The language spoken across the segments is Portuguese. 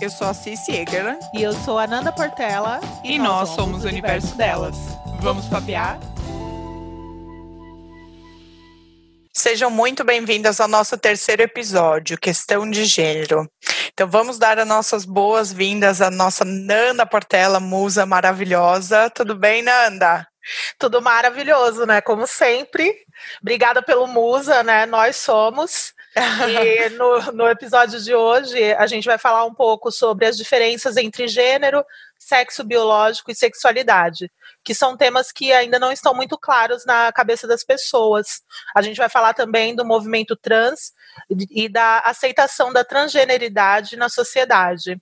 Eu sou a Cici Eger. E eu sou a Nanda Portela. E, e nós, nós, somos o universo, universo delas. delas. Vamos papear? Sejam muito bem-vindas ao nosso terceiro episódio, Questão de Gênero. Então vamos dar as nossas boas-vindas à nossa Nanda Portela, musa maravilhosa. Tudo bem, Nanda? Tudo maravilhoso, né? Como sempre. Obrigada pelo Musa, né? Nós somos. E no, no episódio de hoje, a gente vai falar um pouco sobre as diferenças entre gênero, sexo biológico e sexualidade, que são temas que ainda não estão muito claros na cabeça das pessoas. A gente vai falar também do movimento trans e da aceitação da transgeneridade na sociedade.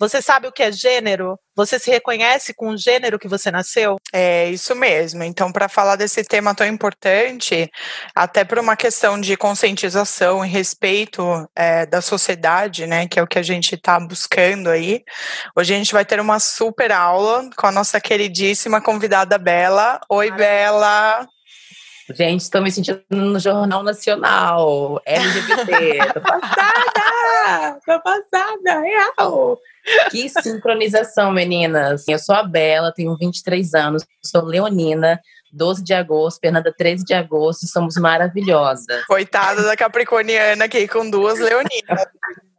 Você sabe o que é gênero? Você se reconhece com o gênero que você nasceu? É isso mesmo. Então, para falar desse tema tão importante, até por uma questão de conscientização e respeito é, da sociedade, né, que é o que a gente está buscando aí, hoje a gente vai ter uma super aula com a nossa queridíssima convidada Bela. Oi, Maravilha. Bela. Gente, estou me sentindo no Jornal Nacional, LGBT. tô passada! Tô passada, real! Que sincronização, meninas. Eu sou a Bela, tenho 23 anos, sou leonina, 12 de agosto, Fernanda 13 de agosto, somos maravilhosas. Coitada da Capricorniana aqui com duas leoninas.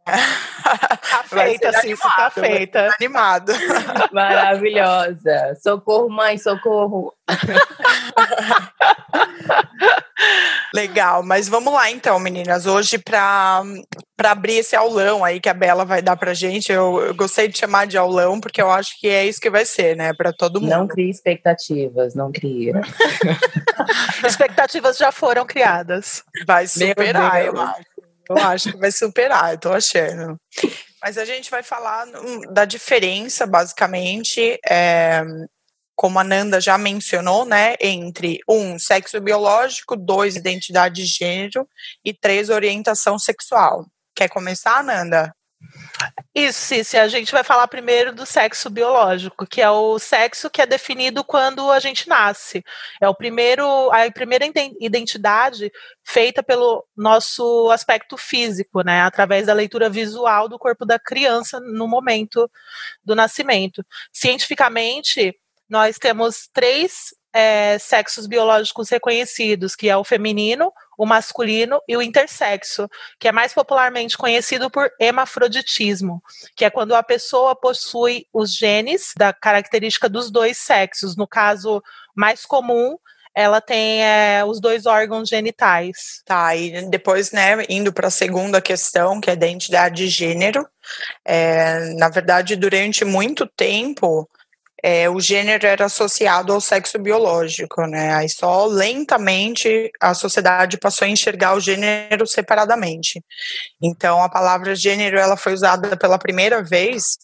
Tá feita, sim, tá feita. Animado. Maravilhosa. Socorro, mãe, socorro. Legal, mas vamos lá então, meninas. Hoje, para abrir esse aulão aí que a Bela vai dar pra gente, eu, eu, gostei de chamar de aulão, porque eu acho que é isso que vai ser, né, para todo mundo. Não crie expectativas, não crie. expectativas já foram criadas. Vai superar, eu acho. Eu acho que vai superar, eu tô achando. Mas a gente vai falar da diferença, basicamente, é, como a Nanda já mencionou, né, entre um, sexo biológico, dois, identidade de gênero e três, orientação sexual. Quer começar, Nanda? Isso, se a gente vai falar primeiro do sexo biológico, que é o sexo que é definido quando a gente nasce. É o primeiro, a primeira identidade feita pelo nosso aspecto físico, né, através da leitura visual do corpo da criança no momento do nascimento. Cientificamente, nós temos três é, sexos biológicos reconhecidos, que é o feminino, o masculino e o intersexo, que é mais popularmente conhecido por hemafroditismo, que é quando a pessoa possui os genes da característica dos dois sexos. No caso mais comum, ela tem é, os dois órgãos genitais. Tá, e depois, né, indo para a segunda questão, que é a identidade de gênero, é, na verdade, durante muito tempo, é, o gênero era associado ao sexo biológico, né? Aí só lentamente a sociedade passou a enxergar o gênero separadamente. Então a palavra gênero ela foi usada pela primeira vez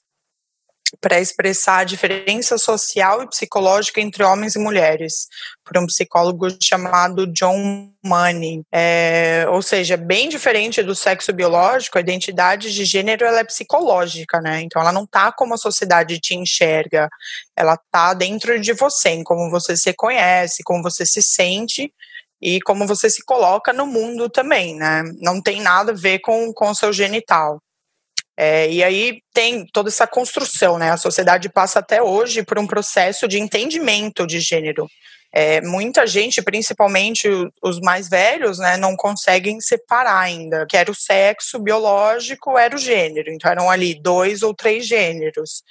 para expressar a diferença social e psicológica entre homens e mulheres, por um psicólogo chamado John Money. É, ou seja, bem diferente do sexo biológico, a identidade de gênero ela é psicológica, né? Então ela não tá como a sociedade te enxerga, ela tá dentro de você, em como você se conhece, como você se sente e como você se coloca no mundo também, né? Não tem nada a ver com o seu genital. É, e aí tem toda essa construção, né? A sociedade passa até hoje por um processo de entendimento de gênero. É, muita gente, principalmente os mais velhos, né, não conseguem separar ainda que era o sexo biológico, era o gênero. Então eram ali dois ou três gêneros.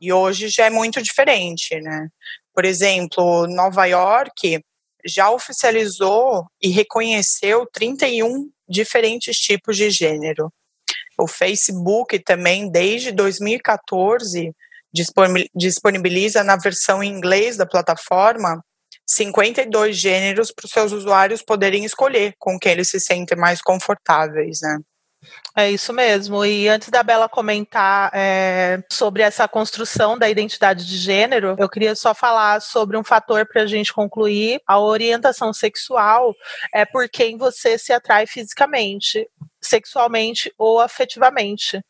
E hoje já é muito diferente, né? Por exemplo, Nova York já oficializou e reconheceu 31 diferentes tipos de gênero. O Facebook também, desde 2014, disponibiliza na versão em inglês da plataforma 52 gêneros para os seus usuários poderem escolher com quem eles se sentem mais confortáveis, né? É isso mesmo. E antes da Bela comentar é, sobre essa construção da identidade de gênero, eu queria só falar sobre um fator para a gente concluir. A orientação sexual é por quem você se atrai fisicamente, sexualmente ou afetivamente.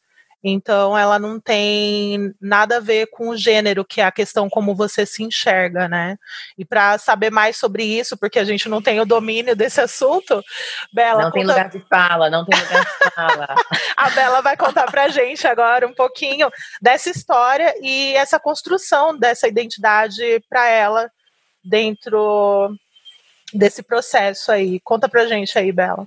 Então, ela não tem nada a ver com o gênero, que é a questão como você se enxerga, né? E para saber mais sobre isso, porque a gente não tem o domínio desse assunto, Bela. Não conta... tem lugar de fala, não tem lugar de fala. a Bela vai contar para a gente agora um pouquinho dessa história e essa construção dessa identidade para ela dentro desse processo aí. Conta pra gente aí, Bela.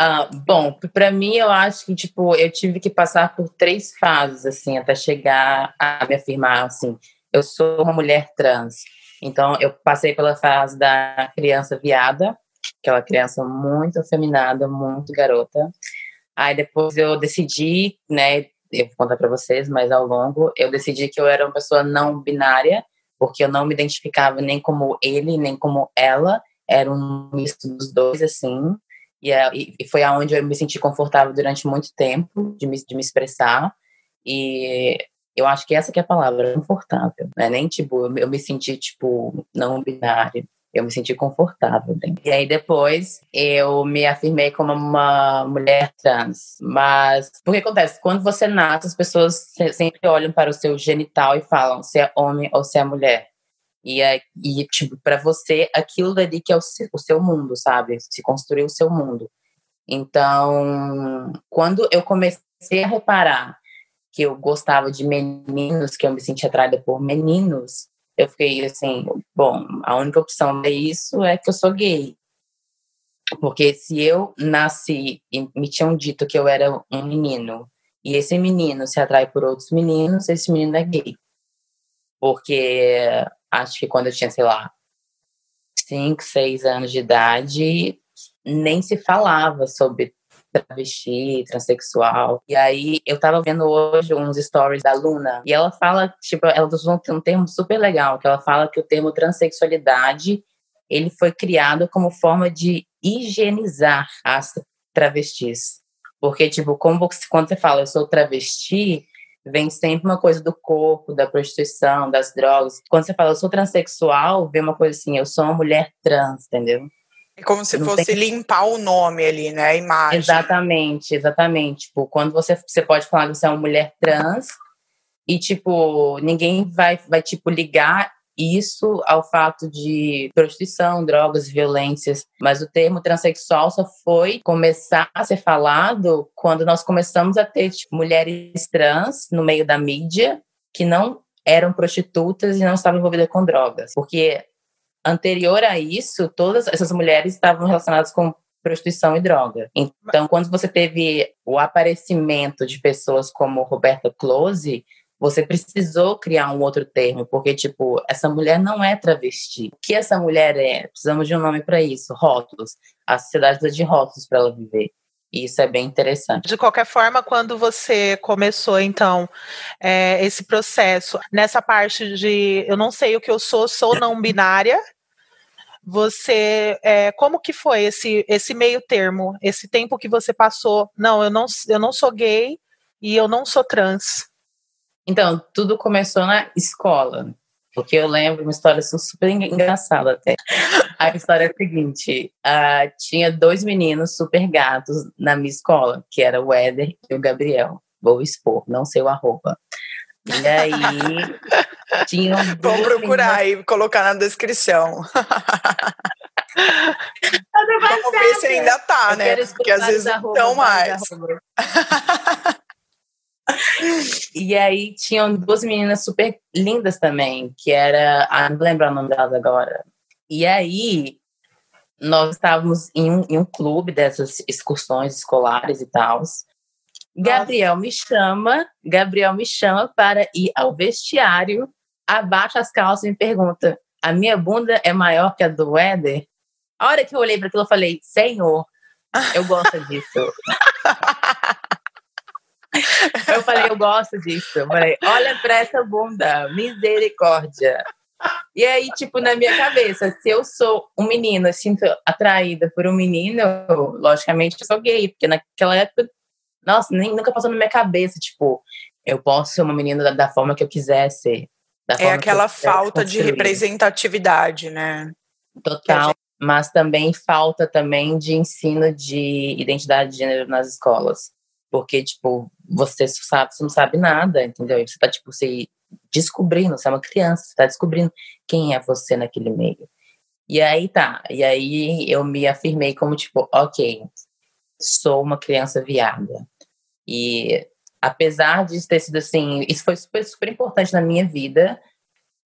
Uh, bom, para mim eu acho que tipo eu tive que passar por três fases assim até chegar a me afirmar assim. Eu sou uma mulher trans. Então eu passei pela fase da criança viada, aquela criança muito afeminada, muito garota. Aí depois eu decidi, né, eu vou contar para vocês, mas ao longo eu decidi que eu era uma pessoa não binária, porque eu não me identificava nem como ele, nem como ela, era um misto dos dois assim. É, e, e foi aonde eu me senti confortável durante muito tempo de me, de me expressar. E eu acho que essa que é a palavra, confortável. Né? Nem tipo, eu, eu me senti tipo não binário. Eu me senti confortável. Né? E aí depois eu me afirmei como uma mulher trans. Mas o que acontece? Quando você nasce, as pessoas sempre olham para o seu genital e falam se é homem ou se é mulher. E, é, e tipo, para você, aquilo dali que é o seu, o seu mundo, sabe? Se construir o seu mundo. Então, quando eu comecei a reparar que eu gostava de meninos, que eu me sentia atraída por meninos, eu fiquei assim, bom, a única opção é isso é que eu sou gay. Porque se eu nasci e me tinham dito que eu era um menino, e esse menino se atrai por outros meninos, esse menino é gay. Porque acho que quando eu tinha, sei lá, 5, 6 anos de idade, nem se falava sobre travesti, transexual. E aí eu tava vendo hoje uns stories da Luna e ela fala, tipo, ela usou um termo super legal, que ela fala que o termo transexualidade ele foi criado como forma de higienizar as travestis. Porque, tipo, como quando você fala eu sou travesti, vem sempre uma coisa do corpo, da prostituição, das drogas. Quando você fala eu sou transexual, vem uma coisa assim, eu sou uma mulher trans, entendeu? É como se fosse tem... limpar o nome ali, né? A imagem. Exatamente, exatamente. Tipo, quando você, você pode falar que você é uma mulher trans e, tipo, ninguém vai, vai tipo, ligar isso ao fato de prostituição, drogas, violências, mas o termo transexual só foi começar a ser falado quando nós começamos a ter tipo, mulheres trans no meio da mídia que não eram prostitutas e não estavam envolvidas com drogas, porque anterior a isso, todas essas mulheres estavam relacionadas com prostituição e droga. Então, quando você teve o aparecimento de pessoas como Roberta Close, você precisou criar um outro termo, porque, tipo, essa mulher não é travesti. O que essa mulher é? Precisamos de um nome para isso: rótulos. A sociedade precisa de rótulos para ela viver. E isso é bem interessante. De qualquer forma, quando você começou, então, é, esse processo, nessa parte de eu não sei o que eu sou, sou não binária, você, é, como que foi esse, esse meio termo, esse tempo que você passou? Não, eu não, eu não sou gay e eu não sou trans. Então, tudo começou na escola. Porque eu lembro uma história super engraçada até. A história é a seguinte: uh, tinha dois meninos super gatos na minha escola, que era o Éder e o Gabriel. Vou expor, não sei o arroba. E aí, tinham. Vamos procurar meninas... e colocar na descrição. Vamos ver se ainda tá, eu né? Porque às vezes não mais. e aí tinham duas meninas super lindas também, que era. Ah, não lembro o nome delas agora. E aí nós estávamos em um, em um clube dessas excursões escolares e tal. Gabriel me chama, Gabriel me chama para ir ao vestiário, abaixa as calças e me pergunta: a minha bunda é maior que a do Éder? A hora que eu olhei para aquilo, eu falei: Senhor, eu gosto disso. Eu falei, eu gosto disso. Eu falei, olha pra essa bunda, misericórdia. E aí, tipo, na minha cabeça, se eu sou um menino, eu sinto atraída por um menino, logicamente eu sou gay, porque naquela época, nossa, nem, nunca passou na minha cabeça, tipo, eu posso ser uma menina da, da forma que eu quiser ser. é aquela falta de representatividade, né? Total, gente... mas também falta também de ensino de identidade de gênero nas escolas Porque, tipo, você sabe, você não sabe nada, entendeu? Você tá, tipo, se descobrindo, você é uma criança, você tá descobrindo quem é você naquele meio. E aí tá, e aí eu me afirmei como, tipo, ok, sou uma criança viada. E apesar de ter sido assim, isso foi super, super importante na minha vida,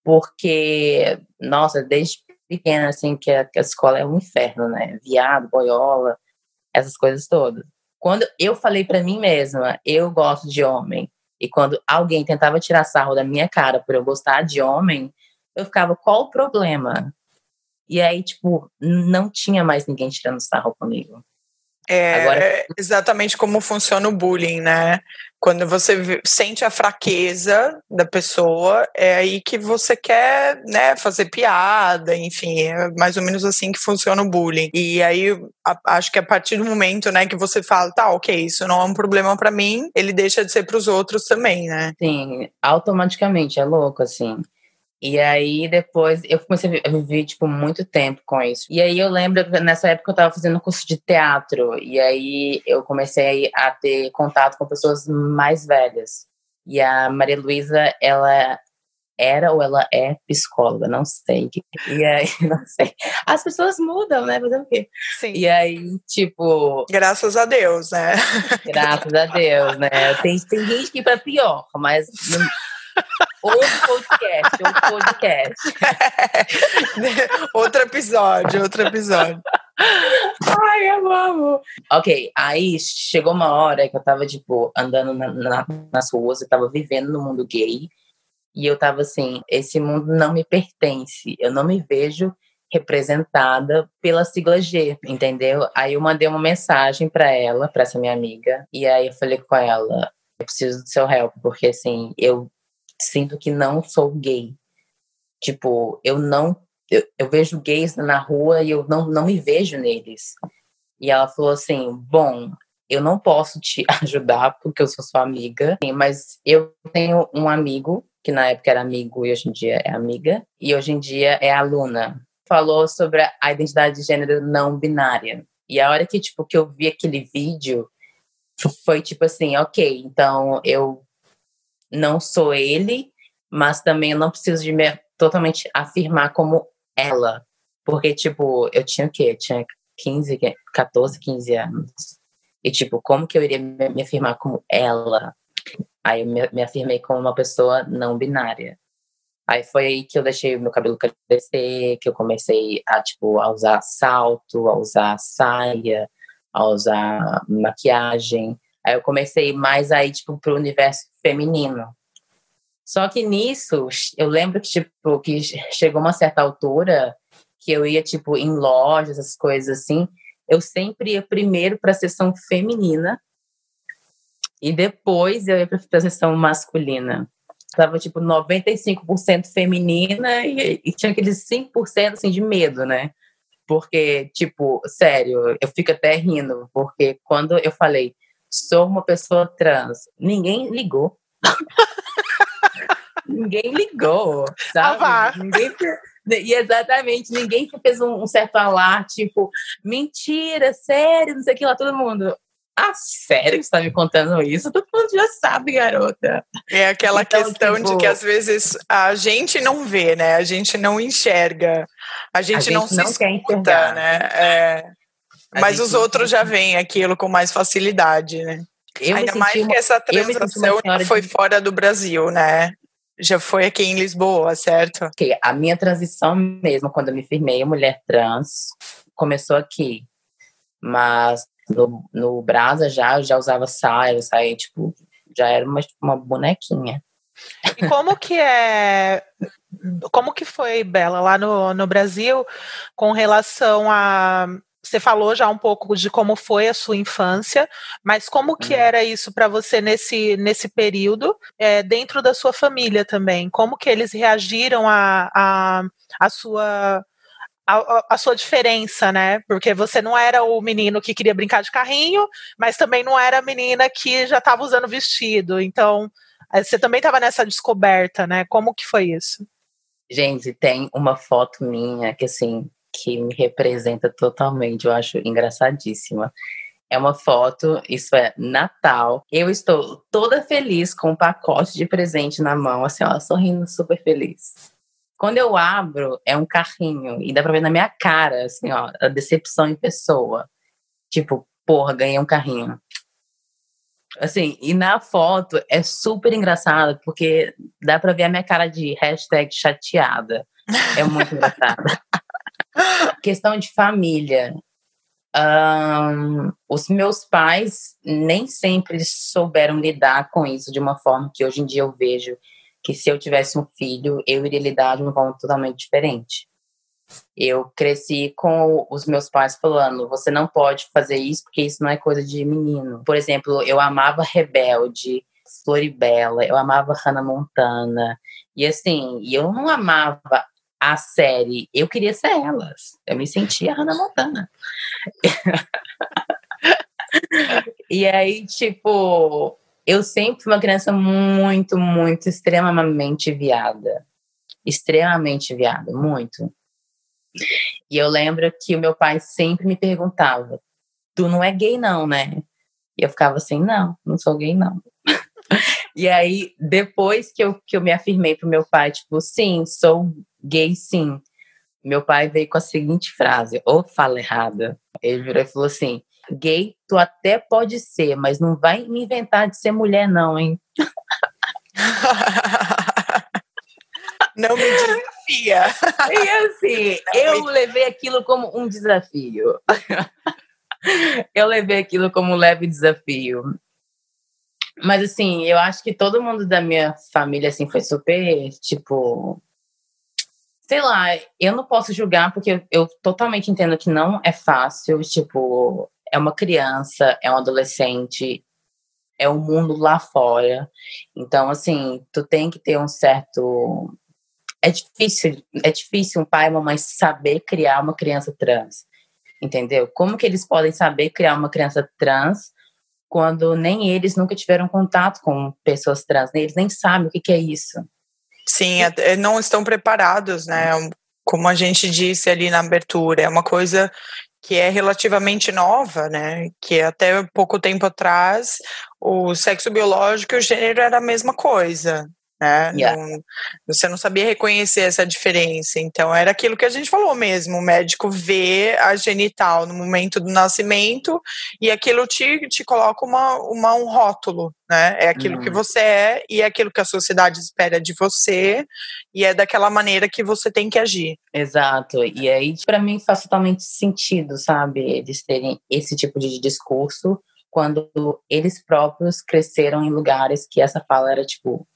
porque, nossa, desde pequena, assim, que a, que a escola é um inferno, né? Viado, boiola, essas coisas todas. Quando eu falei para mim mesma, eu gosto de homem, e quando alguém tentava tirar sarro da minha cara por eu gostar de homem, eu ficava, qual o problema? E aí, tipo, não tinha mais ninguém tirando sarro comigo. É Agora... exatamente como funciona o bullying, né? Quando você sente a fraqueza da pessoa, é aí que você quer, né, fazer piada, enfim, é mais ou menos assim que funciona o bullying. E aí, a, acho que a partir do momento, né, que você fala, tá, ok, isso não é um problema para mim, ele deixa de ser para os outros também, né? Sim, automaticamente, é louco, assim. E aí depois eu comecei a viver tipo muito tempo com isso. E aí eu lembro que nessa época eu estava fazendo curso de teatro e aí eu comecei a ter contato com pessoas mais velhas. E a Maria Luísa, ela era ou ela é psicóloga, não sei. E aí, não sei. As pessoas mudam, né? Fazer o quê? Sim. E aí, tipo. Graças a Deus, né? Graças a Deus, né? Tem, tem gente que ir pra pior, mas. Outro podcast, outro podcast. outro episódio, outro episódio. Ai, eu amo. Ok, aí chegou uma hora que eu tava, tipo, andando na, na, nas ruas, eu tava vivendo no mundo gay. E eu tava assim, esse mundo não me pertence. Eu não me vejo representada pela sigla G, entendeu? Aí eu mandei uma mensagem para ela, para essa minha amiga, e aí eu falei com ela, eu preciso do seu help, porque assim, eu sinto que não sou gay. Tipo, eu não. Eu, eu vejo gays na rua e eu não, não me vejo neles. E ela falou assim: bom, eu não posso te ajudar porque eu sou sua amiga, mas eu tenho um amigo que na época era amigo e hoje em dia é amiga, e hoje em dia é aluna. Falou sobre a identidade de gênero não binária. E a hora que tipo que eu vi aquele vídeo foi tipo assim, ok, então eu não sou ele, mas também eu não preciso de me totalmente afirmar como ela. Porque, tipo, eu tinha o quê? Eu tinha 15, 14, 15 anos. E, tipo, como que eu iria me afirmar como ela? Aí eu me, me afirmei como uma pessoa não binária. Aí foi aí que eu deixei meu cabelo crescer, que eu comecei a, tipo, a usar salto, a usar saia, a usar maquiagem. Aí eu comecei mais aí, tipo, pro universo feminino. Só que nisso, eu lembro que, tipo, que chegou uma certa altura que eu ia, tipo, em lojas, essas coisas assim, eu sempre ia primeiro para a sessão feminina e depois eu ia para a sessão masculina. Tava, tipo, 95% feminina e, e tinha aqueles 5% assim, de medo, né? Porque, tipo, sério, eu fico até rindo, porque quando eu falei, sou uma pessoa trans. Ninguém ligou. ninguém ligou, sabe? Ninguém e exatamente, ninguém fez um, um certo alar, tipo, mentira, sério, não sei o que lá, todo mundo. Ah, sério que você tá me contando isso? Todo mundo já sabe, garota. É aquela então, questão tipo, de que às vezes a gente não vê, né? A gente não enxerga. A gente, a gente não, não se escuta, né? É. Mas os outros já veem aquilo com mais facilidade, né? Eu Ainda mais uma, que essa transação foi de... fora do Brasil, né? Já foi aqui em Lisboa, certo? Okay. A minha transição mesmo, quando eu me firmei mulher trans, começou aqui. Mas no, no Brasa já, eu já usava saia, saia, tipo, já era uma, uma bonequinha. E como que é como que foi, Bela, lá no, no Brasil, com relação a você falou já um pouco de como foi a sua infância, mas como que uhum. era isso para você nesse, nesse período, é, dentro da sua família também? Como que eles reagiram a, a, a sua a, a, sua diferença, né? Porque você não era o menino que queria brincar de carrinho, mas também não era a menina que já estava usando vestido. Então, é, você também estava nessa descoberta, né? Como que foi isso? Gente, tem uma foto minha que assim que me representa totalmente, eu acho engraçadíssima. é uma foto, isso é Natal. Eu estou toda feliz com um pacote de presente na mão, assim, ó, sorrindo super feliz. Quando eu abro, é um carrinho e dá pra ver na minha cara, assim, ó, a decepção em pessoa. Tipo, porra, ganhei um carrinho. Assim, e na foto é super engraçado, porque dá pra ver a minha cara de hashtag chateada. É muito engraçado. Questão de família. Um, os meus pais nem sempre souberam lidar com isso de uma forma que hoje em dia eu vejo que se eu tivesse um filho, eu iria lidar de uma forma totalmente diferente. Eu cresci com os meus pais falando: você não pode fazer isso porque isso não é coisa de menino. Por exemplo, eu amava Rebelde, Floribela, eu amava Hannah Montana. E assim, eu não amava a série, eu queria ser elas. Eu me sentia Hannah Montana. e aí, tipo, eu sempre fui uma criança muito, muito, extremamente viada. Extremamente viada, muito. E eu lembro que o meu pai sempre me perguntava: Tu não é gay, não, né? E eu ficava assim: Não, não sou gay, não. e aí, depois que eu, que eu me afirmei pro meu pai, tipo, sim, sou gay sim. Meu pai veio com a seguinte frase, ou fala errada. Ele virou e falou assim: gay tu até pode ser, mas não vai me inventar de ser mulher, não, hein? Não me desafia. E assim, eu levei aquilo como um desafio. Eu levei aquilo como um leve desafio. Mas assim, eu acho que todo mundo da minha família assim foi super, tipo, sei lá, eu não posso julgar porque eu, eu, totalmente entendo que não é fácil, tipo, é uma criança, é um adolescente, é o um mundo lá fora. Então, assim, tu tem que ter um certo é difícil, é difícil um pai e uma mãe saber criar uma criança trans. Entendeu? Como que eles podem saber criar uma criança trans quando nem eles nunca tiveram contato com pessoas trans, eles nem sabem o que, que é isso. Sim, é, não estão preparados, né? Como a gente disse ali na abertura, é uma coisa que é relativamente nova, né? Que até pouco tempo atrás o sexo biológico e o gênero era a mesma coisa né? Yeah. Não, você não sabia reconhecer essa diferença. Então, era aquilo que a gente falou mesmo: o médico vê a genital no momento do nascimento e aquilo te, te coloca uma, uma, um rótulo, né? É aquilo que uhum. você é e é aquilo que a sociedade espera de você e é daquela maneira que você tem que agir. Exato. E aí, para mim, faz totalmente sentido, sabe? Eles terem esse tipo de discurso quando eles próprios cresceram em lugares que essa fala era tipo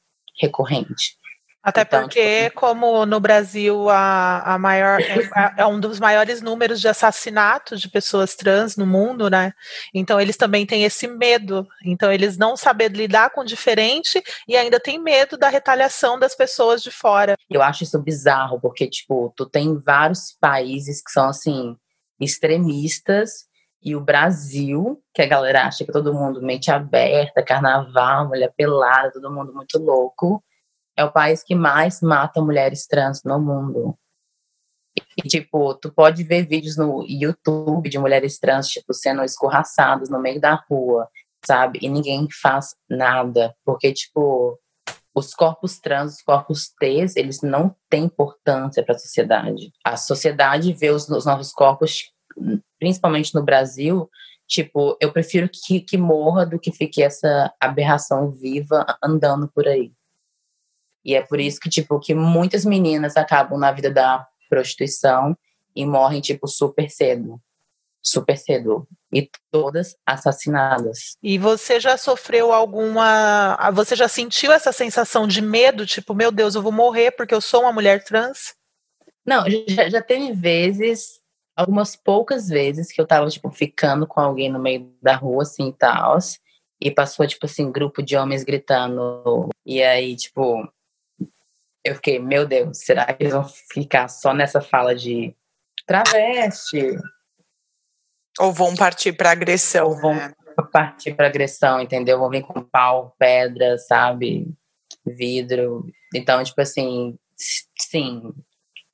recorrente. Até então, porque, tipo, como no Brasil a, a maior é, é, um dos maiores números de assassinatos de pessoas trans no mundo, né? Então eles também têm esse medo. Então eles não sabem lidar com o diferente e ainda têm medo da retaliação das pessoas de fora. Eu acho isso bizarro, porque, tipo, tu tem vários países que são assim, extremistas, e o Brasil, que a galera acha que todo mundo mente aberta, carnaval, mulher pelada, todo mundo muito louco, é o país que mais mata mulheres trans no mundo. E, tipo, tu pode ver vídeos no YouTube de mulheres trans, tipo, sendo escorraçadas no meio da rua, sabe? E ninguém faz nada, porque, tipo, os corpos trans, os corpos T, eles não têm importância para a sociedade. A sociedade vê os, os novos corpos principalmente no Brasil, tipo, eu prefiro que, que morra do que fique essa aberração viva andando por aí. E é por isso que, tipo, que muitas meninas acabam na vida da prostituição e morrem, tipo, super cedo. Super cedo. E todas assassinadas. E você já sofreu alguma. Você já sentiu essa sensação de medo? Tipo, meu Deus, eu vou morrer porque eu sou uma mulher trans? Não, já, já teve vezes algumas poucas vezes que eu tava, tipo, ficando com alguém no meio da rua, assim, e tal, e passou, tipo assim, grupo de homens gritando, e aí, tipo, eu fiquei, meu Deus, será que eles vão ficar só nessa fala de travesti? Ou vão partir para agressão, Ou vão né? partir para agressão, entendeu? Vão vir com pau, pedra, sabe? Vidro. Então, tipo assim, sim,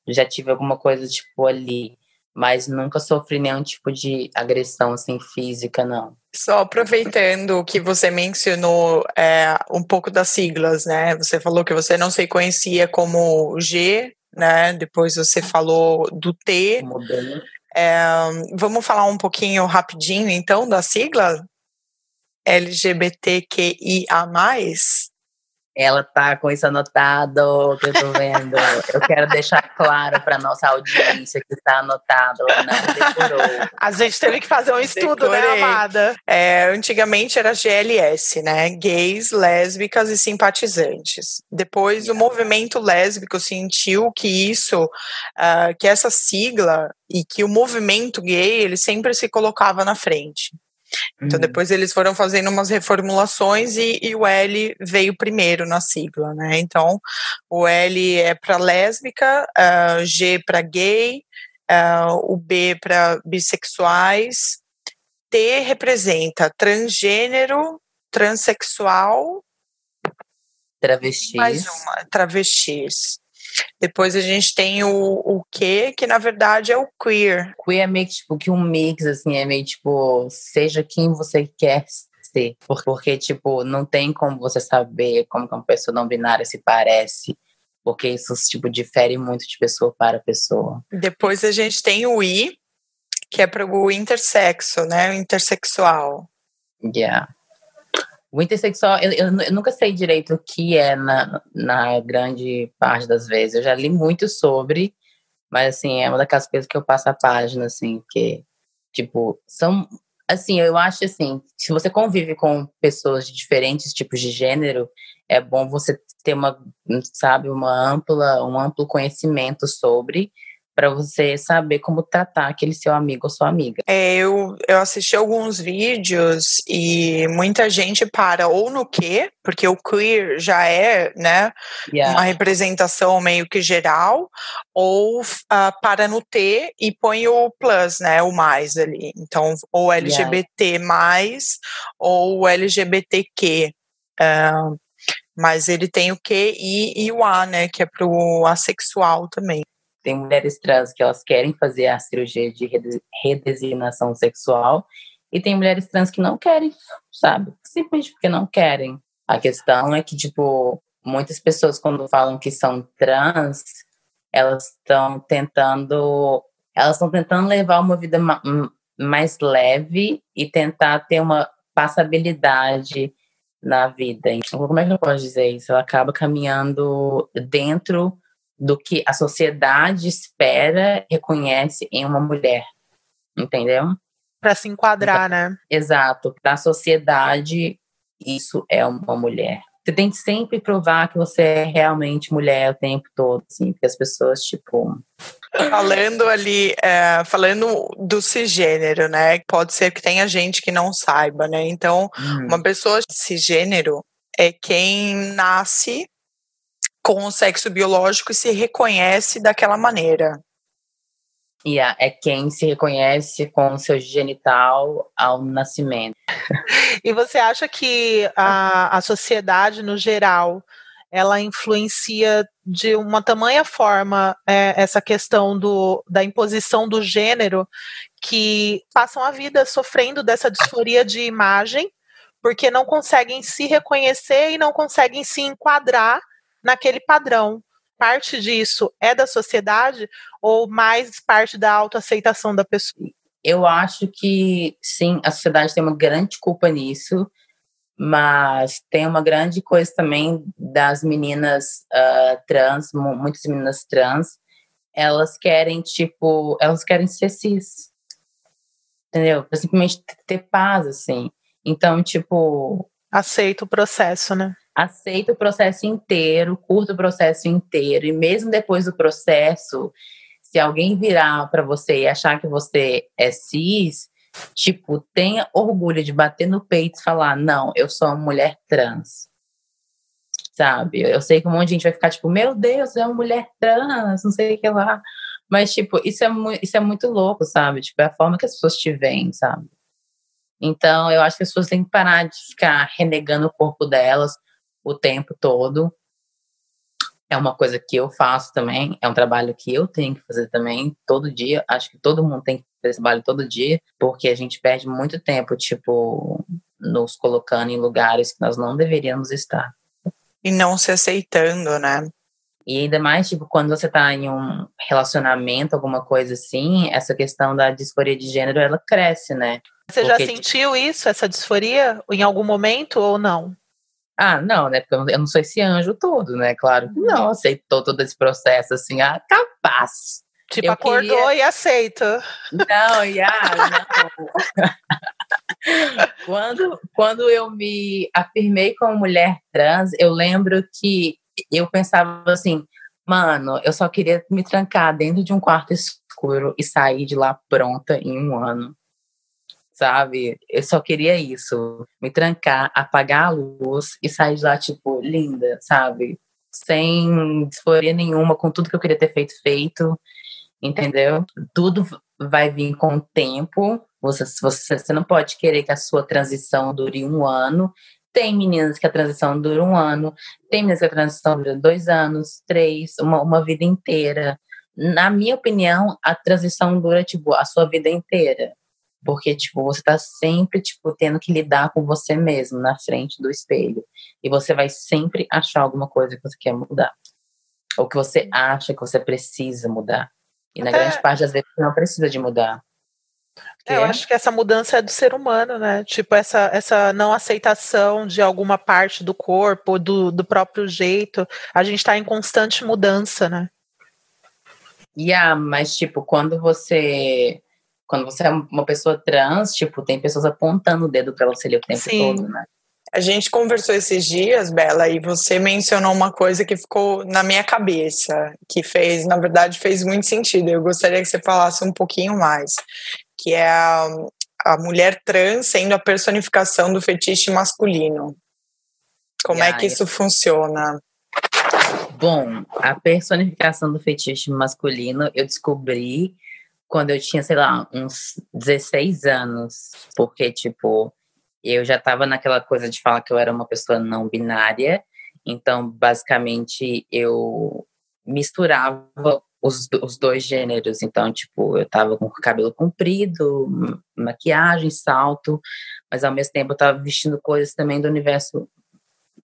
já tive alguma coisa, tipo, ali mas nunca sofri nenhum tipo de agressão assim física, não. Só aproveitando que você mencionou é, um pouco das siglas, né? Você falou que você não se conhecia como G, né? Depois você falou do T. É, vamos falar um pouquinho rapidinho, então, da sigla LGBTQIA+. Ela tá com isso anotado, que eu tô vendo. eu quero deixar claro para nossa audiência que está anotado, ela não decorou. A gente teve que fazer um estudo, né, Decorei. né, amada? É, antigamente era GLS, né? Gays, lésbicas e simpatizantes. Depois o movimento lésbico sentiu que isso, uh, que essa sigla e que o movimento gay, ele sempre se colocava na frente. Então, uhum. depois eles foram fazendo umas reformulações e, e, o L veio primeiro na sigla, né? Então, o L é para lésbica, uh, G para gay, uh, o B para bissexuais, T representa transgênero, transexual, travestis. Mais uma, travestis. Depois a gente tem o, o que, que na verdade é o queer. Queer é meio que, tipo, que um mix, assim, é meio tipo, seja quem você quer ser. Porque, tipo, não tem como você saber como uma pessoa não binária se parece. Porque isso, tipo, difere muito de pessoa para pessoa. Depois a gente tem o I, que é para o intersexo, né? O intersexual. Yeah. O intersexual, eu, eu, eu, nunca sei direito o que é na, na grande parte das vezes. Eu já li muito sobre, mas assim, é uma daquelas coisas que eu passo a página, assim, que, tipo, são. Assim, eu acho assim, se você convive com pessoas de diferentes tipos de gênero, é bom você ter uma, sabe, uma ampla, um amplo conhecimento sobre para você saber como tratar aquele seu amigo ou sua amiga. É, eu, eu assisti alguns vídeos e muita gente para ou no que, porque o queer já é, né, yeah. uma representação meio que geral, ou uh, para no T e põe o plus, né, o mais ali. Então, ou LGBT yeah. mais ou LGBTQ. Uh, mas ele tem o Q e, e o A, né, que é pro assexual também. Tem mulheres trans que elas querem fazer a cirurgia de redesignação sexual e tem mulheres trans que não querem, sabe? Simplesmente porque não querem. A questão é que, tipo, muitas pessoas quando falam que são trans, elas estão tentando, elas estão tentando levar uma vida mais leve e tentar ter uma passabilidade na vida. Então, como é que eu posso dizer isso? Ela acaba caminhando dentro do que a sociedade espera, reconhece em uma mulher. Entendeu? Para se enquadrar, né? Exato. Para a sociedade, isso é uma mulher. Você tem que sempre provar que você é realmente mulher o tempo todo, assim, porque as pessoas, tipo. Falando ali, é, falando do cisgênero, né? Pode ser que tenha gente que não saiba, né? Então, hum. uma pessoa cisgênero é quem nasce com o sexo biológico e se reconhece daquela maneira. Yeah, é quem se reconhece com o seu genital ao nascimento. e você acha que a, a sociedade, no geral, ela influencia de uma tamanha forma é, essa questão do, da imposição do gênero que passam a vida sofrendo dessa disforia de imagem porque não conseguem se reconhecer e não conseguem se enquadrar naquele padrão. Parte disso é da sociedade ou mais parte da autoaceitação da pessoa? Eu acho que sim, a sociedade tem uma grande culpa nisso, mas tem uma grande coisa também das meninas uh, trans, muitas meninas trans, elas querem, tipo, elas querem ser cis. Entendeu? Pra simplesmente ter paz, assim. Então, tipo. Aceita o processo, né? Aceita o processo inteiro, curta o processo inteiro, e mesmo depois do processo, se alguém virar para você e achar que você é cis, tipo, tenha orgulho de bater no peito e falar: não, eu sou uma mulher trans. Sabe? Eu sei que um monte de gente vai ficar tipo: meu Deus, é uma mulher trans, não sei o que lá. Mas, tipo, isso é, isso é muito louco, sabe? Tipo, é a forma que as pessoas te veem, sabe? Então, eu acho que as pessoas têm que parar de ficar renegando o corpo delas, o tempo todo. é uma coisa que eu faço também, é um trabalho que eu tenho que fazer também todo dia. Acho que todo mundo tem que fazer esse trabalho todo dia, porque a gente perde muito tempo, tipo, nos colocando em lugares que nós não deveríamos estar. E não se aceitando, né? E ainda mais, tipo, quando você tá em um relacionamento, alguma coisa assim, essa questão da disforia de gênero, ela cresce, né? Você Porque, já tipo sentiu isso, essa disforia, em algum momento ou não? Ah, não, né? Porque eu não sou esse anjo todo, né? Claro que não, aceitou todo esse processo assim, ah, capaz. Tipo, eu acordou queria... e aceita. Não, Yá, não. quando, quando eu me afirmei como mulher trans, eu lembro que eu pensava assim, mano, eu só queria me trancar dentro de um quarto escuro e sair de lá pronta em um ano sabe? Eu só queria isso, me trancar, apagar a luz e sair de lá, tipo, linda, sabe? Sem disforia nenhuma, com tudo que eu queria ter feito, feito, entendeu? Tudo vai vir com o tempo. Você, você, você não pode querer que a sua transição dure um ano. Tem meninas que a transição dura um ano, tem meninas que a transição dura dois anos, três, uma, uma vida inteira. Na minha opinião, a transição dura, tipo, a sua vida inteira. Porque, tipo, você tá sempre, tipo, tendo que lidar com você mesmo na frente do espelho. E você vai sempre achar alguma coisa que você quer mudar. Ou que você acha que você precisa mudar. E na grande parte das vezes você não precisa de mudar. É, eu acho que essa mudança é do ser humano, né? Tipo, essa, essa não aceitação de alguma parte do corpo, do, do próprio jeito. A gente está em constante mudança, né? Yeah, mas, tipo, quando você quando você é uma pessoa trans, tipo, tem pessoas apontando o dedo para você ali o tempo Sim. todo, né? A gente conversou esses dias, Bela, e você mencionou uma coisa que ficou na minha cabeça, que fez, na verdade, fez muito sentido. Eu gostaria que você falasse um pouquinho mais, que é a, a mulher trans sendo a personificação do fetiche masculino. Como é que isso funciona? Bom, a personificação do fetiche masculino eu descobri quando eu tinha, sei lá, uns 16 anos, porque, tipo, eu já tava naquela coisa de falar que eu era uma pessoa não binária, então, basicamente, eu misturava os, os dois gêneros, então, tipo, eu tava com cabelo comprido, maquiagem, salto, mas ao mesmo tempo eu tava vestindo coisas também do universo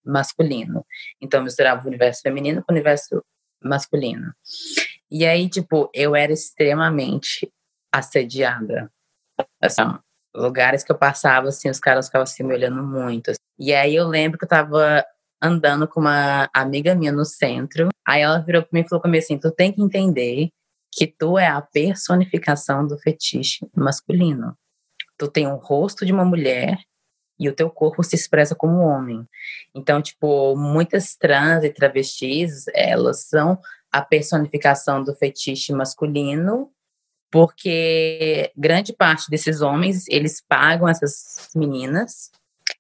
masculino. Então, eu misturava o universo feminino com o universo masculino. E aí, tipo, eu era extremamente assediada. Assim, lugares que eu passava, assim, os caras ficavam assim me olhando muito. E aí eu lembro que eu tava andando com uma amiga minha no centro. Aí ela virou pra mim e falou comigo assim: tu tem que entender que tu é a personificação do fetiche masculino. Tu tem um rosto de uma mulher e o teu corpo se expressa como homem. Então, tipo, muitas trans e travestis, elas são a personificação do fetiche masculino, porque grande parte desses homens, eles pagam essas meninas.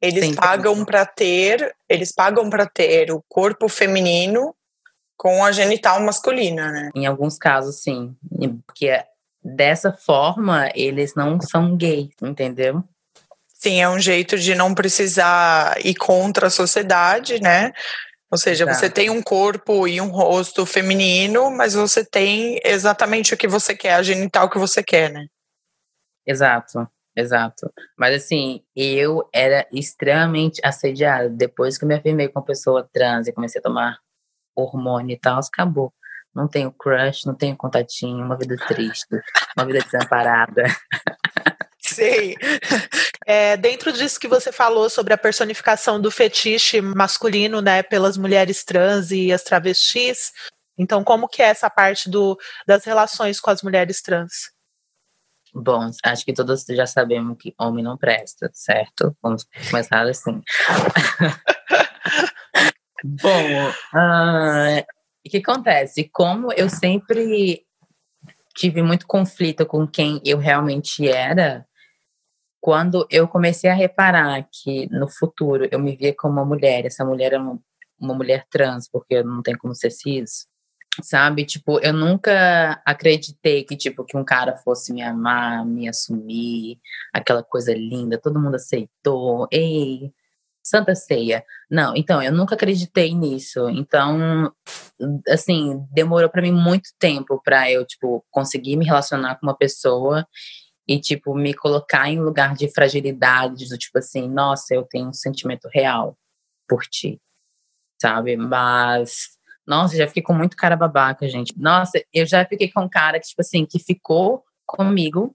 Eles pagam para ter, eles pagam para ter o corpo feminino com a genital masculina, né? Em alguns casos, sim. Porque dessa forma, eles não são gays, entendeu? Sim, é um jeito de não precisar ir contra a sociedade, né? Ou seja, você tem um corpo e um rosto feminino, mas você tem exatamente o que você quer, a genital que você quer, né? Exato, exato. Mas assim, eu era extremamente assediada. Depois que eu me afirmei com pessoa trans e comecei a tomar hormônio e tal, acabou. Não tenho crush, não tenho contatinho, uma vida triste, uma vida desamparada. Sei. É, dentro disso que você falou sobre a personificação do fetiche masculino, né, pelas mulheres trans e as travestis, então como que é essa parte do, das relações com as mulheres trans? Bom, acho que todos já sabemos que homem não presta, certo? Vamos começar assim. Bom, uh, o que acontece? Como eu sempre tive muito conflito com quem eu realmente era, quando eu comecei a reparar que no futuro eu me via como uma mulher, essa mulher é uma, uma mulher trans, porque não tenho como ser cis, sabe? Tipo, eu nunca acreditei que, tipo, que um cara fosse me amar, me assumir, aquela coisa linda, todo mundo aceitou, ei, Santa Ceia. Não, então, eu nunca acreditei nisso. Então, assim, demorou para mim muito tempo para eu, tipo, conseguir me relacionar com uma pessoa e, tipo, me colocar em lugar de fragilidade, do tipo assim, nossa, eu tenho um sentimento real por ti, sabe? Mas, nossa, já fiquei com muito cara babaca, gente. Nossa, eu já fiquei com um cara que, tipo assim, que ficou comigo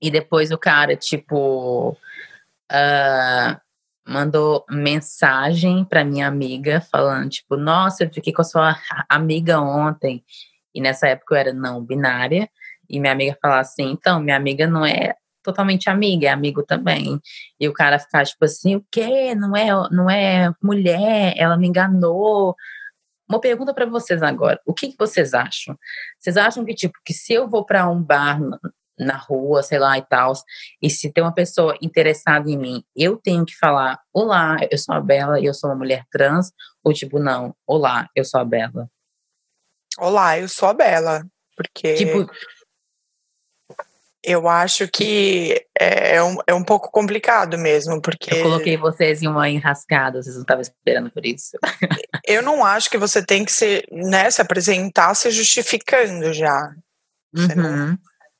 e depois o cara, tipo, uh, mandou mensagem para minha amiga falando, tipo, nossa, eu fiquei com a sua amiga ontem. E nessa época eu era não binária. E minha amiga falava assim, então, minha amiga não é totalmente amiga, é amigo também. E o cara ficar tipo assim, o quê? Não é, não é mulher, ela me enganou. Uma pergunta para vocês agora, o que, que vocês acham? Vocês acham que tipo que se eu vou para um bar na rua, sei lá e tal, e se tem uma pessoa interessada em mim, eu tenho que falar: "Olá, eu sou a Bela e eu sou uma mulher trans", ou tipo, não, "Olá, eu sou a Bela". Olá, eu sou a Bela, porque tipo eu acho que é, é, um, é um pouco complicado mesmo, porque. Eu coloquei vocês em uma enrascada, vocês não estavam esperando por isso. eu não acho que você tem que se, né, se apresentar se justificando já. Você uhum. não,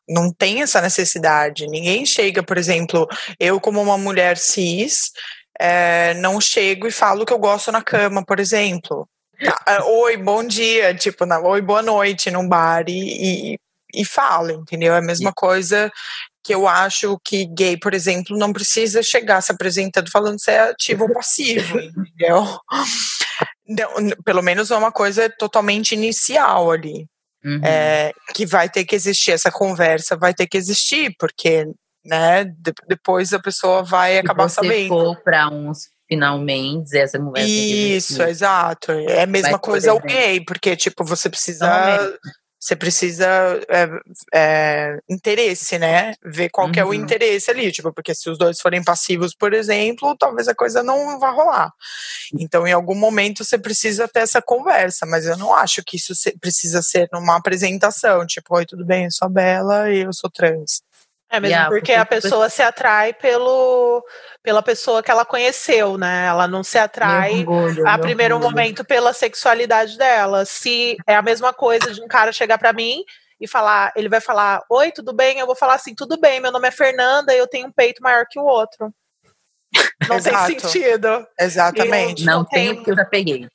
não tem essa necessidade. Ninguém chega, por exemplo, eu, como uma mulher cis, é, não chego e falo que eu gosto na cama, por exemplo. Tá, oi, bom dia, tipo, na, oi, boa noite num bar e, e e fala, entendeu? É a mesma coisa que eu acho que gay, por exemplo, não precisa chegar se apresentando falando se é ativo ou passivo, entendeu? Não, pelo menos é uma coisa totalmente inicial ali. Uhum. É, que vai ter que existir essa conversa, vai ter que existir, porque né, de, depois a pessoa vai acabar se você sabendo. for para uns finalmente essa conversa. Isso, exato. É a mesma Mas, coisa o gay, porque tipo você precisa você precisa é, é, interesse, né? Ver qual uhum. que é o uhum. interesse ali, tipo, porque se os dois forem passivos, por exemplo, talvez a coisa não vá rolar. Então, em algum momento, você precisa ter essa conversa, mas eu não acho que isso precisa ser numa apresentação, tipo, oi, tudo bem, eu sou Bela e eu sou trans. É mesmo yeah, porque, porque a pessoa se atrai pelo, pela pessoa que ela conheceu, né? Ela não se atrai orgulho, a primeiro orgulho. momento pela sexualidade dela. Se é a mesma coisa de um cara chegar para mim e falar, ele vai falar, oi, tudo bem? Eu vou falar assim, tudo bem, meu nome é Fernanda e eu tenho um peito maior que o outro. Não tem sentido. Exatamente. não, não tem, porque eu já peguei.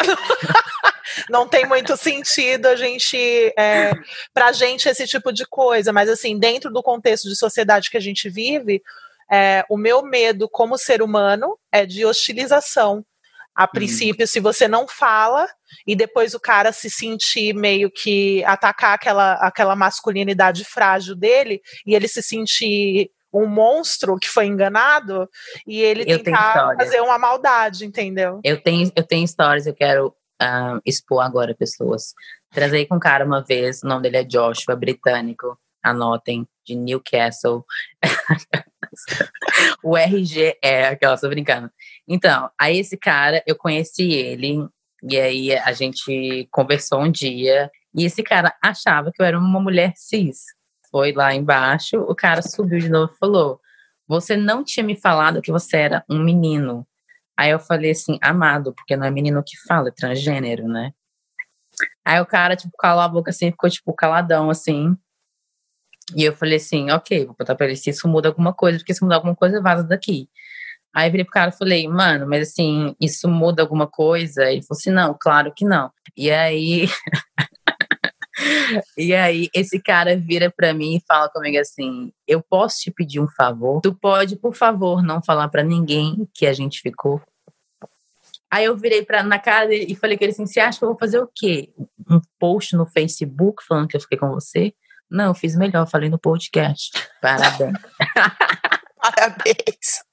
não tem muito sentido a gente, é, pra gente, esse tipo de coisa, mas assim, dentro do contexto de sociedade que a gente vive, é, o meu medo como ser humano é de hostilização. A hum. princípio, hum. se você não fala e depois o cara se sentir meio que atacar aquela, aquela masculinidade frágil dele e ele se sentir um monstro que foi enganado e ele eu tentar fazer uma maldade, entendeu? Eu tenho, eu tenho histórias, eu quero uh, expor agora pessoas. Trazei com um cara uma vez, o nome dele é Joshua, britânico, anotem, de Newcastle. o RG é aquela, tô brincando. Então, aí esse cara, eu conheci ele, e aí a gente conversou um dia, e esse cara achava que eu era uma mulher cis foi lá embaixo, o cara subiu de novo e falou: Você não tinha me falado que você era um menino. Aí eu falei assim, amado, porque não é menino que fala, é transgênero, né? Aí o cara, tipo, calou a boca assim, ficou, tipo, caladão, assim. E eu falei assim, ok, vou botar pra ele se isso muda alguma coisa, porque se mudar alguma coisa, vaza daqui. Aí eu virei pro cara e falei, mano, mas assim, isso muda alguma coisa? Ele falou assim, não, claro que não. E aí E aí, esse cara vira para mim e fala comigo assim: Eu posso te pedir um favor? Tu pode, por favor, não falar para ninguém que a gente ficou? Aí eu virei pra, na cara dele e falei com ele assim: Você acha que eu vou fazer o quê? Um post no Facebook falando que eu fiquei com você? Não, eu fiz melhor, falei no podcast. Parabéns. Parabéns.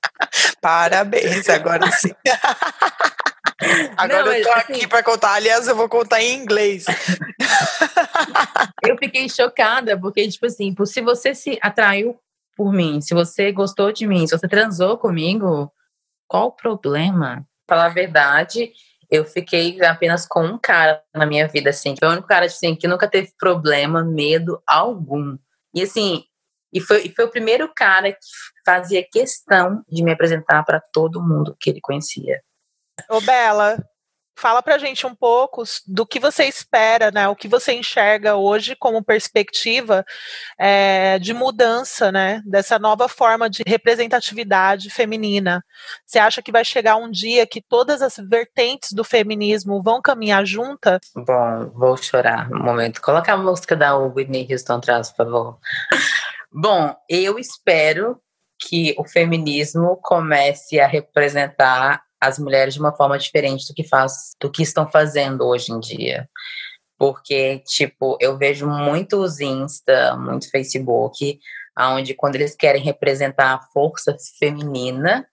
Parabéns, agora sim. Agora não, eu tô assim, aqui para contar. Aliás, eu vou contar em inglês. eu fiquei chocada, porque, tipo assim, se você se atraiu por mim, se você gostou de mim, se você transou comigo, qual o problema? Falar a verdade, eu fiquei apenas com um cara na minha vida, assim. Foi o único cara, assim, que nunca teve problema, medo algum. E, assim, E foi, e foi o primeiro cara que fazia questão de me apresentar para todo mundo que ele conhecia. Ô, Bela, Fala pra gente um pouco do que você espera, né? O que você enxerga hoje como perspectiva é, de mudança, né? Dessa nova forma de representatividade feminina. Você acha que vai chegar um dia que todas as vertentes do feminismo vão caminhar juntas? Bom, vou chorar um momento. Coloca a música da Whitney Houston atrás, por favor. Bom, eu espero que o feminismo comece a representar as mulheres de uma forma diferente do que faz, do que estão fazendo hoje em dia. Porque, tipo, eu vejo muitos Insta, muito Facebook, onde quando eles querem representar a força feminina,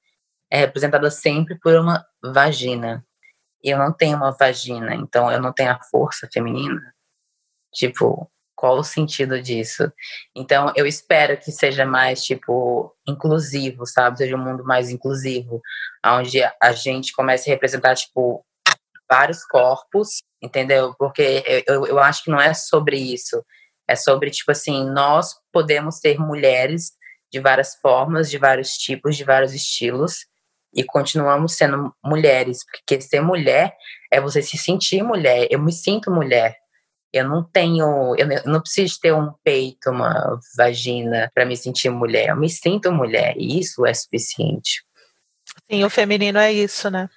é representada sempre por uma vagina. E eu não tenho uma vagina, então eu não tenho a força feminina. Tipo, qual o sentido disso? Então, eu espero que seja mais, tipo, inclusivo, sabe? Seja um mundo mais inclusivo, onde a gente comece a representar, tipo, vários corpos, entendeu? Porque eu, eu acho que não é sobre isso. É sobre, tipo assim, nós podemos ser mulheres de várias formas, de vários tipos, de vários estilos, e continuamos sendo mulheres, porque ser mulher é você se sentir mulher. Eu me sinto mulher, eu não tenho, eu não preciso ter um peito, uma vagina para me sentir mulher. Eu me sinto mulher e isso é suficiente. Sim, o feminino é isso, né?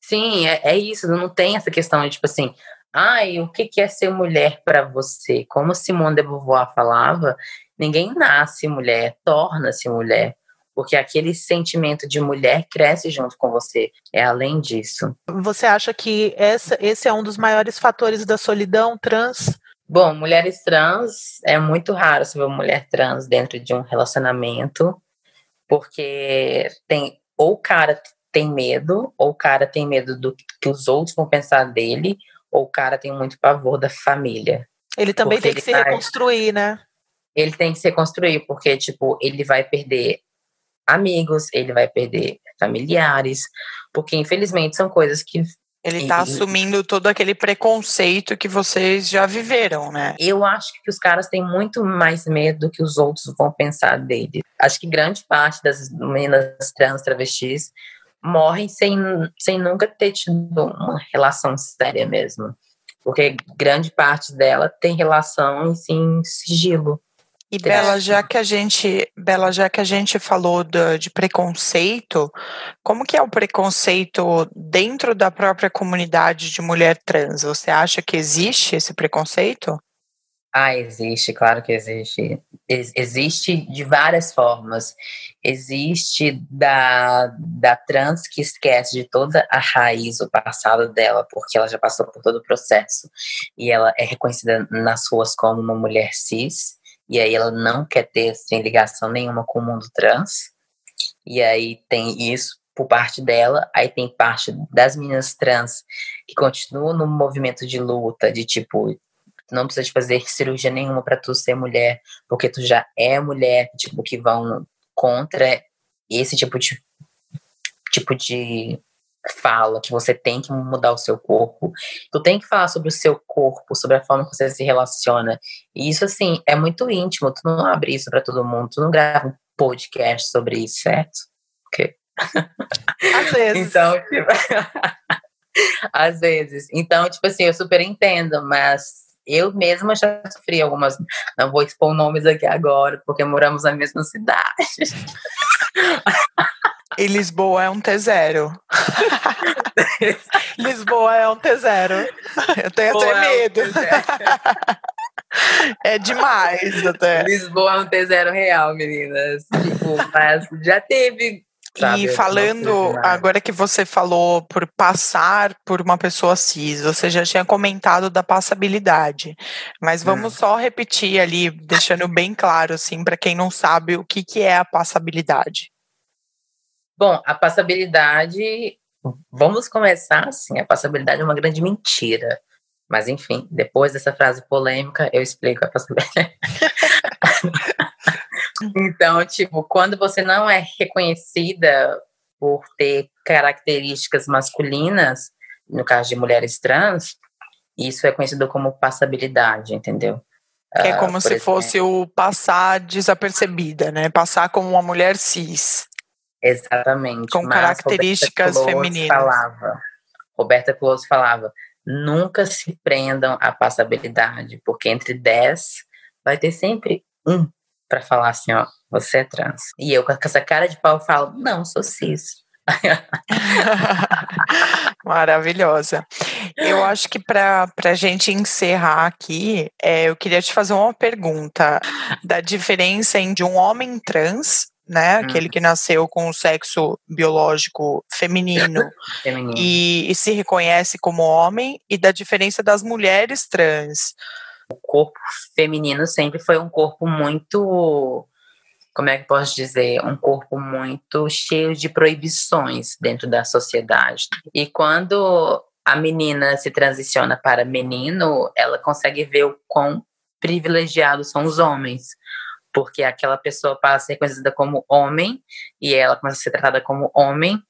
Sim, é, é isso. Não tem essa questão de tipo assim, ai, o que é ser mulher para você? Como Simone de Beauvoir falava, ninguém nasce mulher, torna-se mulher porque aquele sentimento de mulher cresce junto com você. É além disso. Você acha que essa, esse é um dos maiores fatores da solidão trans? Bom, mulheres trans é muito raro você ver uma mulher trans dentro de um relacionamento, porque tem ou o cara tem medo, ou o cara tem medo do que os outros vão pensar dele, ou o cara tem muito pavor da família. Ele também tem que se vai, reconstruir, né? Ele tem que se reconstruir, porque, tipo, ele vai perder amigos, ele vai perder familiares, porque infelizmente são coisas que ele está assumindo todo aquele preconceito que vocês já viveram, né? Eu acho que os caras têm muito mais medo do que os outros vão pensar dele. Acho que grande parte das meninas trans travestis morrem sem, sem nunca ter tido uma relação séria mesmo. Porque grande parte dela tem relação em sigilo. E Bela, já que a gente, Bela, já que a gente falou de, de preconceito, como que é o preconceito dentro da própria comunidade de mulher trans? Você acha que existe esse preconceito? Ah, existe, claro que existe. Ex existe de várias formas. Existe da, da trans que esquece de toda a raiz, o passado dela, porque ela já passou por todo o processo e ela é reconhecida nas ruas como uma mulher cis e aí ela não quer ter sem ligação nenhuma com o mundo trans. E aí tem isso por parte dela, aí tem parte das meninas trans que continuam no movimento de luta, de tipo, não precisa de fazer cirurgia nenhuma para tu ser mulher, porque tu já é mulher, tipo, que vão contra esse tipo de tipo de fala que você tem que mudar o seu corpo. Tu tem que falar sobre o seu corpo, sobre a forma que você se relaciona. E isso, assim, é muito íntimo. Tu não abre isso para todo mundo. Tu não grava um podcast sobre isso, certo? Às vezes. então, tipo... Às vezes. Então, tipo assim, eu super entendo, mas eu mesma já sofri algumas. Não vou expor nomes aqui agora, porque moramos na mesma cidade. E Lisboa é um T0. Lisboa é um T0. Eu tenho Boa até medo. É, é demais até. Lisboa é um T0 real, meninas. Tipo, mas já teve Sabe, e falando, agora que você falou por passar por uma pessoa cis, você já tinha comentado da passabilidade, mas vamos hum. só repetir ali, deixando bem claro, assim, para quem não sabe o que, que é a passabilidade. Bom, a passabilidade, vamos começar assim, a passabilidade é uma grande mentira. Mas enfim, depois dessa frase polêmica, eu explico a passabilidade. então, tipo, quando você não é reconhecida por ter características masculinas, no caso de mulheres trans, isso é conhecido como passabilidade, entendeu? Que é como uh, se exemplo. fosse o passar desapercebida, né? Passar como uma mulher cis. Exatamente. Com características femininas. Falava, Roberta Close falava: nunca se prendam à passabilidade, porque entre 10 vai ter sempre um para falar assim, ó, você é trans. E eu com essa cara de pau falo, não, sou cis. Maravilhosa. Eu acho que para a gente encerrar aqui, é, eu queria te fazer uma pergunta da diferença entre um homem trans, né, hum. aquele que nasceu com o sexo biológico feminino, feminino. E, e se reconhece como homem, e da diferença das mulheres trans. O corpo feminino sempre foi um corpo muito como é que posso dizer, um corpo muito cheio de proibições dentro da sociedade. E quando a menina se transiciona para menino, ela consegue ver o quão privilegiados são os homens. Porque aquela pessoa passa a ser conhecida como homem e ela começa a ser tratada como homem.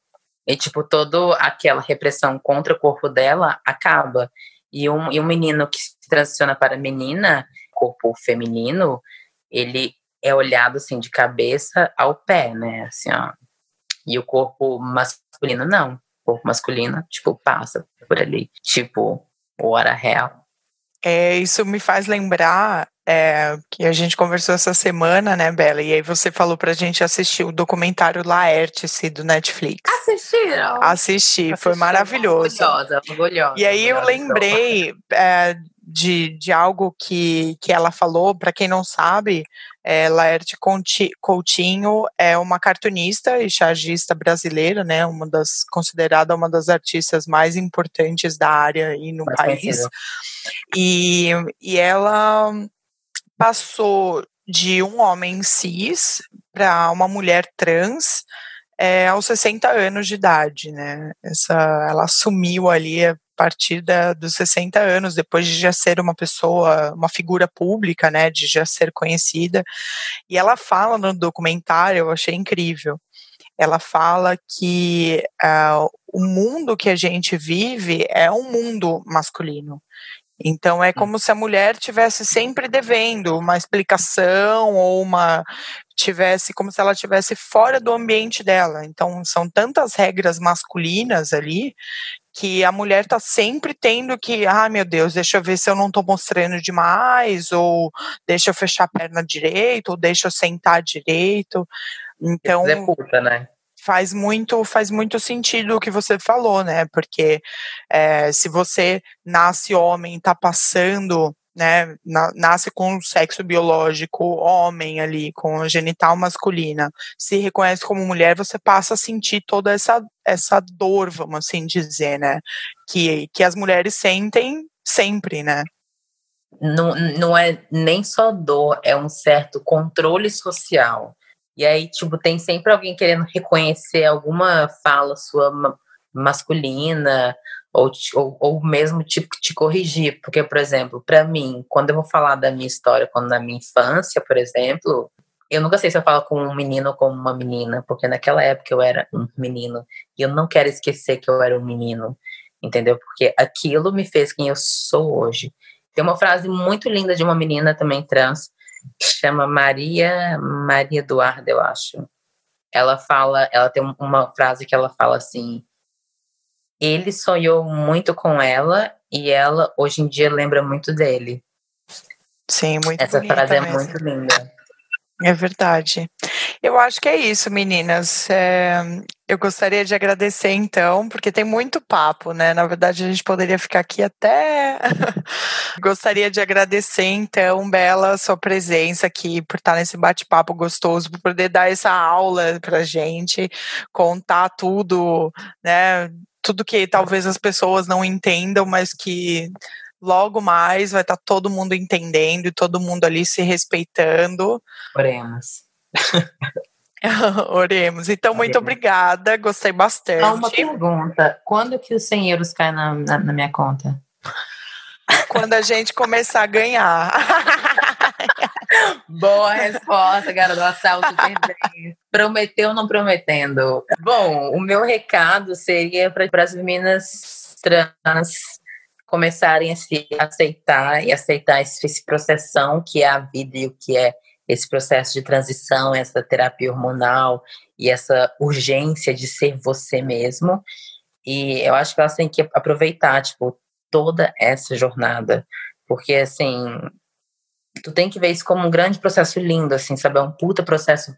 E, tipo, toda aquela repressão contra o corpo dela acaba. E um, e um menino que se transiciona para menina, corpo feminino, ele é olhado assim de cabeça ao pé, né? Assim, ó. E o corpo masculino não. O corpo masculino, tipo, passa por ali. Tipo, hora real. É, isso me faz lembrar é, que a gente conversou essa semana, né, Bela? E aí você falou pra gente assistir o documentário Laertice do Netflix. Assistiram? Assisti, foi maravilhoso. Orgulhosa, orgulhosa. E aí eu lembrei é, de, de algo que, que ela falou, para quem não sabe, é, Laerte Coutinho é uma cartunista e chargista brasileira, né, uma das considerada uma das artistas mais importantes da área e no mais país. E, e ela passou de um homem cis para uma mulher trans é, aos 60 anos de idade, né? Essa, ela assumiu ali a partir da, dos 60 anos, depois de já ser uma pessoa, uma figura pública, né, de já ser conhecida. E ela fala no documentário, eu achei incrível. Ela fala que uh, o mundo que a gente vive é um mundo masculino. Então é hum. como se a mulher tivesse sempre devendo uma explicação ou uma tivesse como se ela tivesse fora do ambiente dela. Então são tantas regras masculinas ali que a mulher tá sempre tendo que, ah, meu Deus, deixa eu ver se eu não tô mostrando demais, ou deixa eu fechar a perna direito, ou deixa eu sentar direito. Então, é puta, né? Faz muito faz muito sentido o que você falou, né? Porque é, se você nasce homem, tá passando né, nasce com o sexo biológico homem ali, com a genital masculina, se reconhece como mulher, você passa a sentir toda essa, essa dor, vamos assim dizer, né, que, que as mulheres sentem sempre, né. Não, não é nem só dor, é um certo controle social. E aí, tipo, tem sempre alguém querendo reconhecer alguma fala sua masculina, ou, ou, ou mesmo te, te corrigir. Porque, por exemplo, para mim, quando eu vou falar da minha história, quando na minha infância, por exemplo, eu nunca sei se eu falo com um menino ou com uma menina, porque naquela época eu era um menino e eu não quero esquecer que eu era um menino, entendeu? Porque aquilo me fez quem eu sou hoje. Tem uma frase muito linda de uma menina também trans, que chama Maria Maria Eduarda, eu acho. Ela fala, ela tem uma frase que ela fala assim: ele sonhou muito com ela e ela hoje em dia lembra muito dele. Sim, muito Essa frase é mesmo. é muito linda. É verdade. Eu acho que é isso, meninas. É, eu gostaria de agradecer, então, porque tem muito papo, né? Na verdade, a gente poderia ficar aqui até. gostaria de agradecer, então, Bela, sua presença aqui, por estar nesse bate-papo gostoso, por poder dar essa aula pra gente, contar tudo, né? tudo que talvez as pessoas não entendam, mas que logo mais vai estar tá todo mundo entendendo e todo mundo ali se respeitando. Oremos. Oremos. Então, muito obrigada, gostei bastante. Uma pergunta: quando que os 100 euros caem na, na, na minha conta? Quando a gente começar a ganhar. Boa resposta. Assalto Prometeu ou não prometendo? Bom, o meu recado seria para as meninas trans começarem a se aceitar e aceitar esse, esse processão que é a vida e o que é esse processo de transição, essa terapia hormonal e essa urgência de ser você mesmo. E eu acho que elas têm que aproveitar, tipo, toda essa jornada. Porque, assim, tu tem que ver isso como um grande processo lindo, assim, sabe? É um puta processo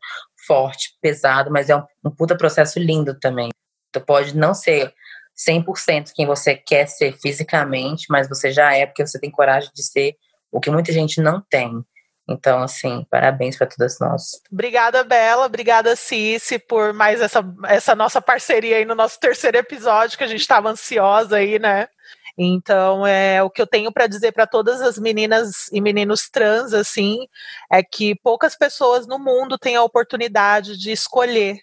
forte, pesado, mas é um, um puta processo lindo também. Tu pode não ser 100% quem você quer ser fisicamente, mas você já é porque você tem coragem de ser o que muita gente não tem. Então, assim, parabéns para todas nós. Obrigada, Bela. Obrigada, Cici, por mais essa, essa nossa parceria aí no nosso terceiro episódio, que a gente estava ansiosa aí, né? Então, é o que eu tenho para dizer para todas as meninas e meninos trans, assim, é que poucas pessoas no mundo têm a oportunidade de escolher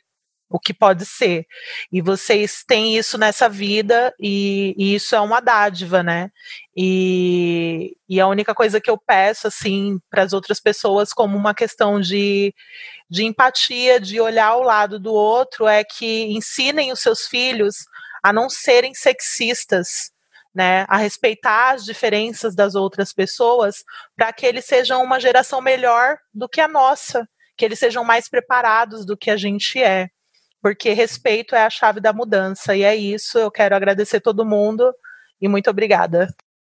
o que pode ser. E vocês têm isso nessa vida, e, e isso é uma dádiva, né? E, e, a única coisa que eu peço, assim, para as outras pessoas, como uma questão de, de empatia, de olhar ao lado do outro, é que ensinem os seus filhos a não serem sexistas. Né, a respeitar as diferenças das outras pessoas, para que eles sejam uma geração melhor do que a nossa, que eles sejam mais preparados do que a gente é porque respeito é a chave da mudança. E é isso. Eu quero agradecer todo mundo e muito obrigada.